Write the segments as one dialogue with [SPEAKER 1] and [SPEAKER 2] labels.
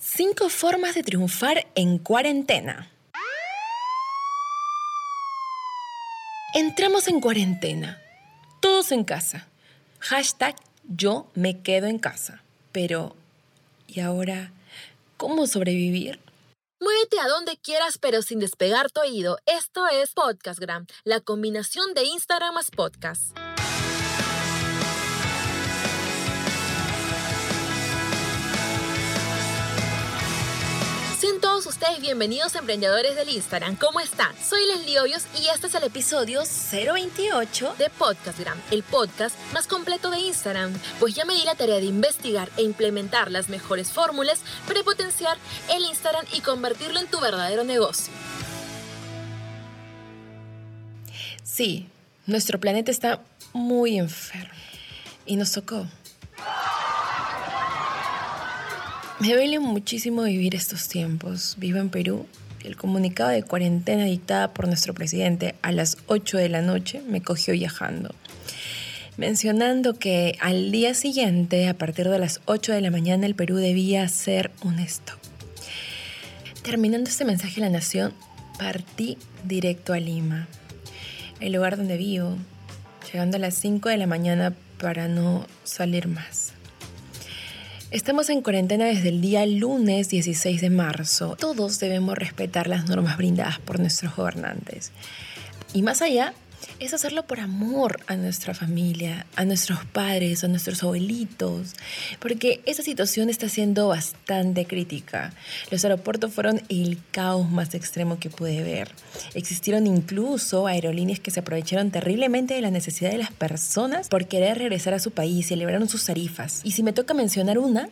[SPEAKER 1] Cinco formas de triunfar en cuarentena. Entramos en cuarentena. Todos en casa. Hashtag yo me quedo en casa. Pero, ¿y ahora cómo sobrevivir?
[SPEAKER 2] Muévete a donde quieras pero sin despegar tu oído. Esto es Podcastgram, la combinación de Instagram más podcast. Ustedes bienvenidos emprendedores del Instagram. ¿Cómo están? Soy Leslie Hoyos y este es el episodio 028 de Podcastgram, el podcast más completo de Instagram. Pues ya me di la tarea de investigar e implementar las mejores fórmulas para potenciar el Instagram y convertirlo en tu verdadero negocio.
[SPEAKER 1] Sí, nuestro planeta está muy enfermo y nos tocó. Me duele muchísimo vivir estos tiempos. Vivo en Perú. El comunicado de cuarentena dictada por nuestro presidente a las 8 de la noche me cogió viajando, mencionando que al día siguiente, a partir de las 8 de la mañana, el Perú debía ser un stop. Terminando este mensaje a la nación, partí directo a Lima, el lugar donde vivo, llegando a las 5 de la mañana para no salir más. Estamos en cuarentena desde el día lunes 16 de marzo. Todos debemos respetar las normas brindadas por nuestros gobernantes. Y más allá, es hacerlo por amor a nuestra familia, a nuestros padres, a nuestros abuelitos, porque esa situación está siendo bastante crítica. Los aeropuertos fueron el caos más extremo que pude ver. Existieron incluso aerolíneas que se aprovecharon terriblemente de la necesidad de las personas por querer regresar a su país y elevaron sus tarifas. Y si me toca mencionar una,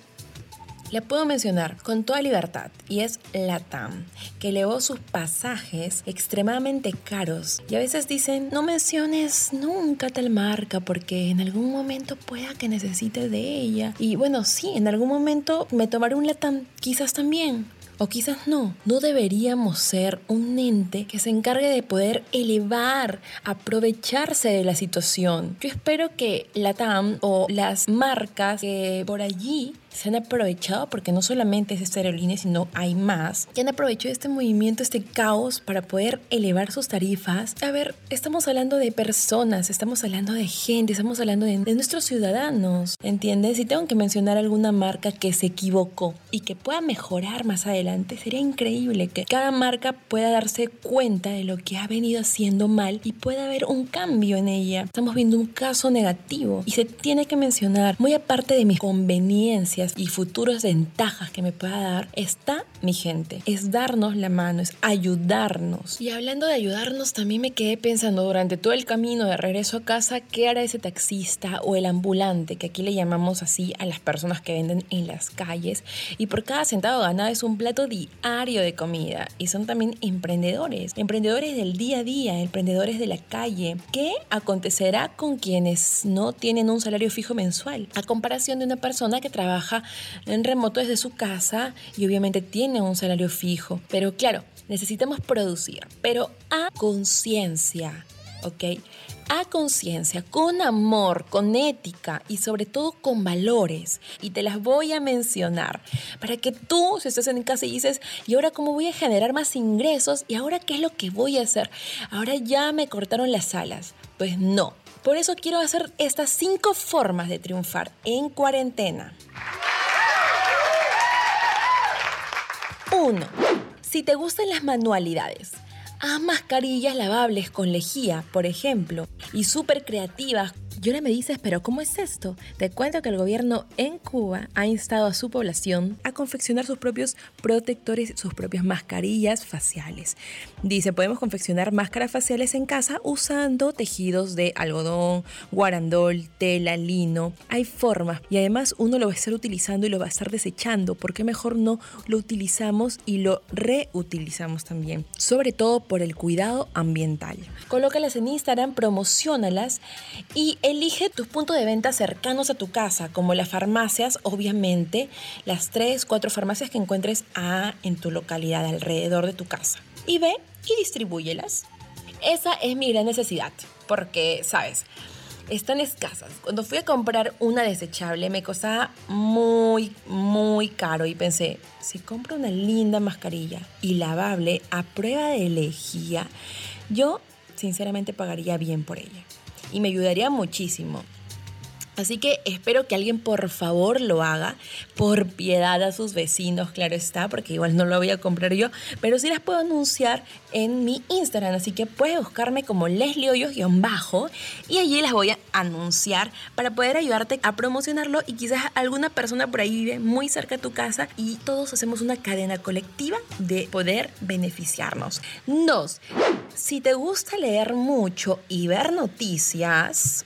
[SPEAKER 1] le puedo mencionar con toda libertad y es LATAM, que elevó sus pasajes extremadamente caros. Y a veces dicen, no menciones nunca tal marca porque en algún momento pueda que necesite de ella. Y bueno, sí, en algún momento me tomaré un LATAM, quizás también. O quizás no, no deberíamos ser un ente que se encargue de poder elevar, aprovecharse de la situación. Yo espero que la TAM o las marcas que por allí se han aprovechado, porque no solamente es esta aerolínea, sino hay más, que han aprovechado este movimiento, este caos para poder elevar sus tarifas. A ver, estamos hablando de personas, estamos hablando de gente, estamos hablando de, de nuestros ciudadanos, ¿entiendes? Si tengo que mencionar alguna marca que se equivocó y que pueda mejorar más adelante, sería increíble que cada marca pueda darse cuenta de lo que ha venido haciendo mal y pueda haber un cambio en ella. Estamos viendo un caso negativo y se tiene que mencionar, muy aparte de mis conveniencias, y futuras ventajas que me pueda dar, está mi gente. Es darnos la mano, es ayudarnos. Y hablando de ayudarnos, también me quedé pensando durante todo el camino de regreso a casa, ¿qué hará ese taxista o el ambulante, que aquí le llamamos así a las personas que venden en las calles? Y por cada centavo ganado es un plato diario de comida. Y son también emprendedores, emprendedores del día a día, emprendedores de la calle. ¿Qué acontecerá con quienes no tienen un salario fijo mensual? A comparación de una persona que trabaja en remoto desde su casa y obviamente tiene un salario fijo. Pero claro, necesitamos producir, pero a conciencia, ¿ok? a conciencia, con amor, con ética y sobre todo con valores. Y te las voy a mencionar para que tú, si estás en casa y dices, ¿y ahora cómo voy a generar más ingresos? ¿Y ahora qué es lo que voy a hacer? Ahora ya me cortaron las alas. Pues no. Por eso quiero hacer estas cinco formas de triunfar en cuarentena. 1. Si te gustan las manualidades, haz mascarillas lavables con lejía, por ejemplo, y súper creativas y ahora me dices, pero ¿cómo es esto? Te cuento que el gobierno en Cuba ha instado a su población a confeccionar sus propios protectores, sus propias mascarillas faciales. Dice, podemos confeccionar máscaras faciales en casa usando tejidos de algodón, guarandol, tela, lino. Hay formas y además uno lo va a estar utilizando y lo va a estar desechando. ¿Por qué mejor no lo utilizamos y lo reutilizamos también? Sobre todo por el cuidado ambiental. Colócalas en Instagram, promocionalas y Elige tus puntos de venta cercanos a tu casa, como las farmacias, obviamente, las 3, 4 farmacias que encuentres a, en tu localidad, alrededor de tu casa. Y ve y distribúyelas. Esa es mi gran necesidad, porque, ¿sabes? están escasas. Cuando fui a comprar una desechable me costaba muy, muy caro y pensé, si compro una linda mascarilla y lavable a prueba de lejía, yo sinceramente pagaría bien por ella y me ayudaría muchísimo. Así que espero que alguien por favor lo haga, por piedad a sus vecinos, claro está, porque igual no lo voy a comprar yo, pero sí las puedo anunciar en mi Instagram, así que puedes buscarme como Leslie Hoyos-bajo y allí las voy a anunciar para poder ayudarte a promocionarlo y quizás alguna persona por ahí vive muy cerca de tu casa y todos hacemos una cadena colectiva de poder beneficiarnos. Dos, si te gusta leer mucho y ver noticias,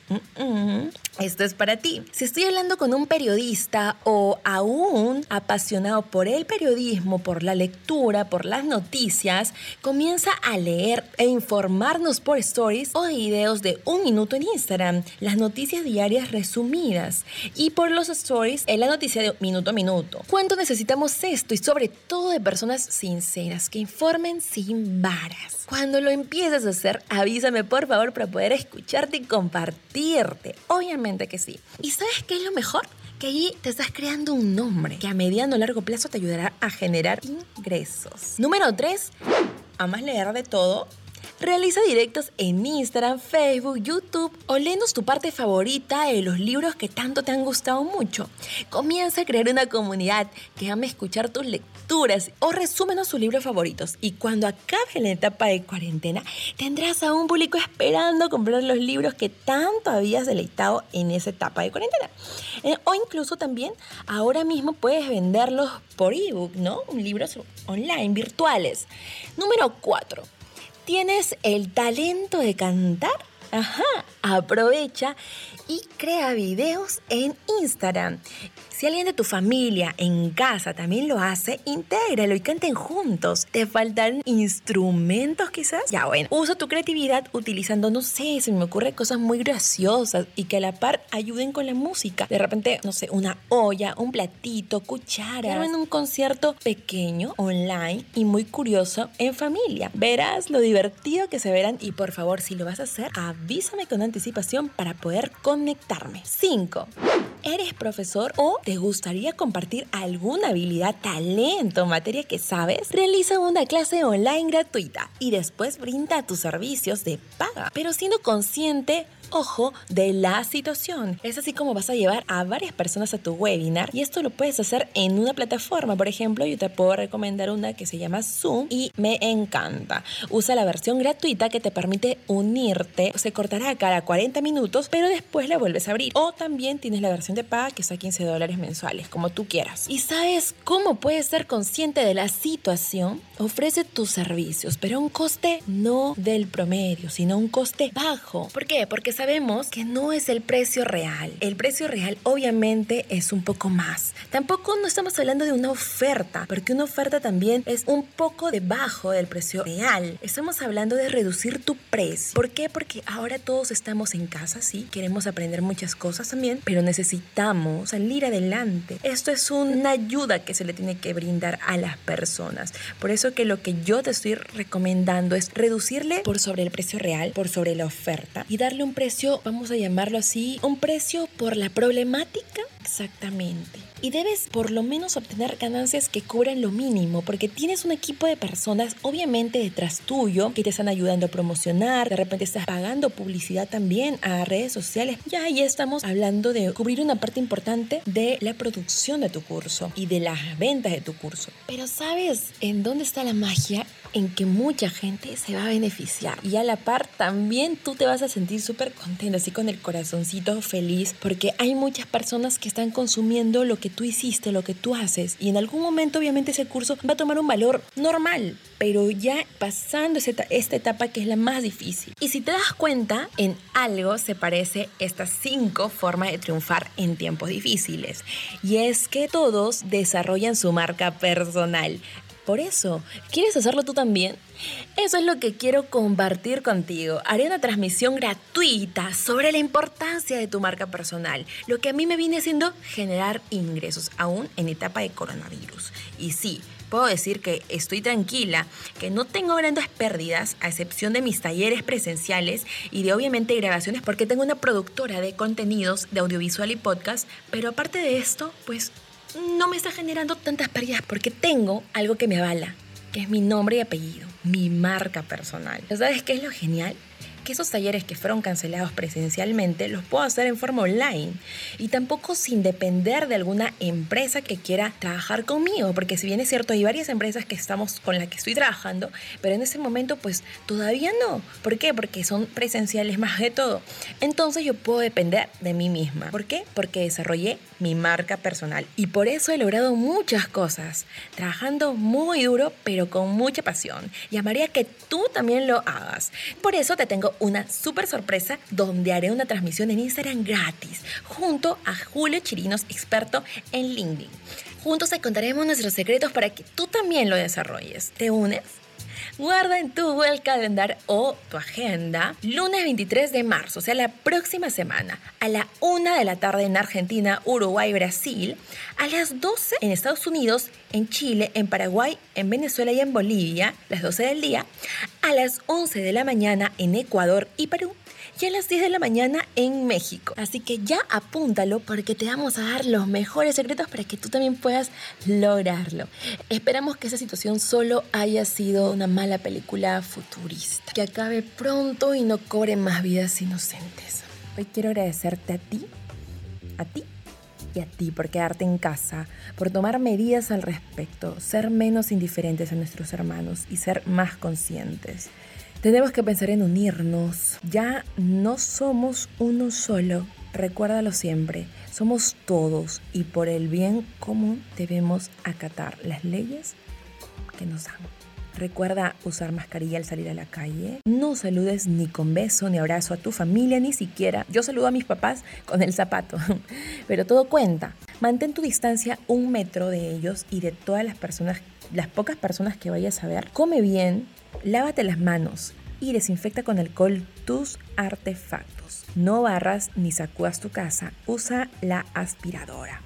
[SPEAKER 1] esto es para ti. Si estoy hablando con un periodista o aún apasionado por el periodismo, por la lectura, por las noticias, comienza a leer e informarnos por stories o videos de un minuto en Instagram, las noticias diarias resumidas y por los stories en la noticia de minuto a minuto. ¿Cuánto necesitamos esto y sobre todo de personas sinceras que informen sin varas? Cuando lo empieces a hacer, avísame por favor para poder escucharte y compartirte. Obviamente que sí. ¿Y sabes qué es lo mejor? Que allí te estás creando un nombre que a mediano o largo plazo te ayudará a generar ingresos. Número 3. ¿Amas leer de todo? Realiza directos en Instagram, Facebook, YouTube o léenos tu parte favorita de los libros que tanto te han gustado mucho. Comienza a crear una comunidad que ame escuchar tus lecturas o resúmenos sus libros favoritos. Y cuando acabe la etapa de cuarentena, tendrás a un público esperando comprar los libros que tanto habías deleitado en esa etapa de cuarentena. Eh, o incluso también ahora mismo puedes venderlos por ebook, ¿no? Libros online, virtuales. Número 4 ¿Tienes el talento de cantar? Ajá, aprovecha y crea videos en Instagram. Si alguien de tu familia en casa también lo hace, intégralo y canten juntos. ¿Te faltan instrumentos quizás? Ya bueno, usa tu creatividad utilizando, no sé, se me ocurre cosas muy graciosas y que a la par ayuden con la música. De repente, no sé, una olla, un platito, cuchara. en un concierto pequeño, online y muy curioso en familia. Verás lo divertido que se verán y por favor, si lo vas a hacer, avísame con anticipación para poder conectarme. 5. ¿Eres profesor o te gustaría compartir alguna habilidad, talento, materia que sabes? Realiza una clase online gratuita y después brinda tus servicios de paga, pero siendo consciente ojo de la situación. Es así como vas a llevar a varias personas a tu webinar y esto lo puedes hacer en una plataforma. Por ejemplo, yo te puedo recomendar una que se llama Zoom y me encanta. Usa la versión gratuita que te permite unirte. Se cortará cada 40 minutos, pero después la vuelves a abrir. O también tienes la versión de paga que es a 15 dólares mensuales, como tú quieras. ¿Y sabes cómo puedes ser consciente de la situación? Ofrece tus servicios, pero a un coste no del promedio, sino un coste bajo. ¿Por qué? Porque sabemos que no es el precio real. El precio real obviamente es un poco más. Tampoco no estamos hablando de una oferta, porque una oferta también es un poco debajo del precio real. Estamos hablando de reducir tu precio. ¿Por qué? Porque ahora todos estamos en casa, sí, queremos aprender muchas cosas también, pero necesitamos salir adelante. Esto es una ayuda que se le tiene que brindar a las personas. Por eso que lo que yo te estoy recomendando es reducirle por sobre el precio real, por sobre la oferta y darle un precio vamos a llamarlo así, un precio por la problemática. Exactamente. Y debes por lo menos obtener ganancias que cubran lo mínimo, porque tienes un equipo de personas obviamente detrás tuyo que te están ayudando a promocionar, de repente estás pagando publicidad también a redes sociales. Ya ahí estamos hablando de cubrir una parte importante de la producción de tu curso y de las ventas de tu curso. Pero ¿sabes en dónde está la magia? en que mucha gente se va a beneficiar. Y a la par también tú te vas a sentir súper contento, así con el corazoncito feliz, porque hay muchas personas que están consumiendo lo que tú hiciste, lo que tú haces. Y en algún momento obviamente ese curso va a tomar un valor normal, pero ya pasando esta etapa que es la más difícil. Y si te das cuenta, en algo se parece estas cinco formas de triunfar en tiempos difíciles. Y es que todos desarrollan su marca personal. Por eso, ¿quieres hacerlo tú también? Eso es lo que quiero compartir contigo. Haré una transmisión gratuita sobre la importancia de tu marca personal, lo que a mí me viene haciendo generar ingresos, aún en etapa de coronavirus. Y sí, puedo decir que estoy tranquila, que no tengo grandes pérdidas, a excepción de mis talleres presenciales y de obviamente grabaciones, porque tengo una productora de contenidos de audiovisual y podcast, pero aparte de esto, pues no me está generando tantas pérdidas porque tengo algo que me avala, que es mi nombre y apellido, mi marca personal. ¿Sabes qué es lo genial? Que esos talleres que fueron cancelados presencialmente los puedo hacer en forma online y tampoco sin depender de alguna empresa que quiera trabajar conmigo, porque si bien es cierto, hay varias empresas que estamos con las que estoy trabajando, pero en ese momento pues todavía no. ¿Por qué? Porque son presenciales más de todo. Entonces yo puedo depender de mí misma. ¿Por qué? Porque desarrollé mi marca personal y por eso he logrado muchas cosas, trabajando muy duro pero con mucha pasión. Y amaría que tú también lo hagas. Por eso te tengo una súper sorpresa donde haré una transmisión en Instagram gratis junto a Julio Chirinos, experto en LinkedIn. Juntos te contaremos nuestros secretos para que tú también lo desarrolles. ¿Te unes? Guarda en tu Google Calendar o tu agenda lunes 23 de marzo, o sea, la próxima semana, a la 1 de la tarde en Argentina, Uruguay, Brasil, a las 12 en Estados Unidos, en Chile, en Paraguay, en Venezuela y en Bolivia, las 12 del día, a las 11 de la mañana en Ecuador y Perú, y a las 10 de la mañana en México. Así que ya apúntalo porque te vamos a dar los mejores secretos para que tú también puedas lograrlo. Esperamos que esa situación solo haya sido una mala película futurista, que acabe pronto y no cobre más vidas inocentes. Hoy quiero agradecerte a ti, a ti y a ti por quedarte en casa, por tomar medidas al respecto, ser menos indiferentes a nuestros hermanos y ser más conscientes. Tenemos que pensar en unirnos. Ya no somos uno solo. Recuérdalo siempre. Somos todos y por el bien común debemos acatar las leyes que nos dan. Recuerda usar mascarilla al salir a la calle. No saludes ni con beso ni abrazo a tu familia, ni siquiera. Yo saludo a mis papás con el zapato. Pero todo cuenta. Mantén tu distancia un metro de ellos y de todas las personas, las pocas personas que vayas a ver. Come bien, Lávate las manos y desinfecta con alcohol tus artefactos. No barras ni sacudas tu casa, usa la aspiradora.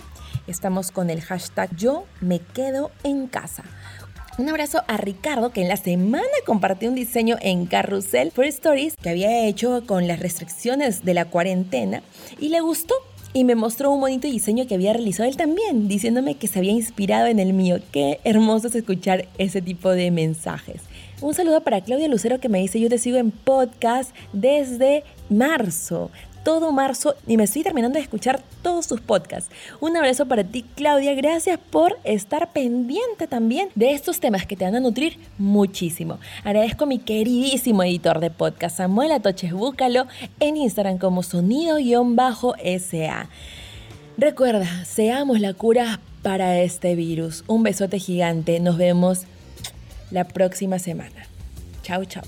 [SPEAKER 1] Estamos con el hashtag yo me quedo en casa. Un abrazo a Ricardo que en la semana compartió un diseño en Carrusel for Stories que había hecho con las restricciones de la cuarentena y le gustó y me mostró un bonito diseño que había realizado él también, diciéndome que se había inspirado en el mío. Qué hermoso es escuchar ese tipo de mensajes. Un saludo para Claudia Lucero que me dice, yo te sigo en podcast desde marzo todo marzo y me estoy terminando de escuchar todos tus podcasts. Un abrazo para ti, Claudia. Gracias por estar pendiente también de estos temas que te van a nutrir muchísimo. Agradezco a mi queridísimo editor de podcast, Samuel Atoches. Búscalo en Instagram como sonido-sa. Recuerda, seamos la cura para este virus. Un besote gigante. Nos vemos la próxima semana. Chao, chao.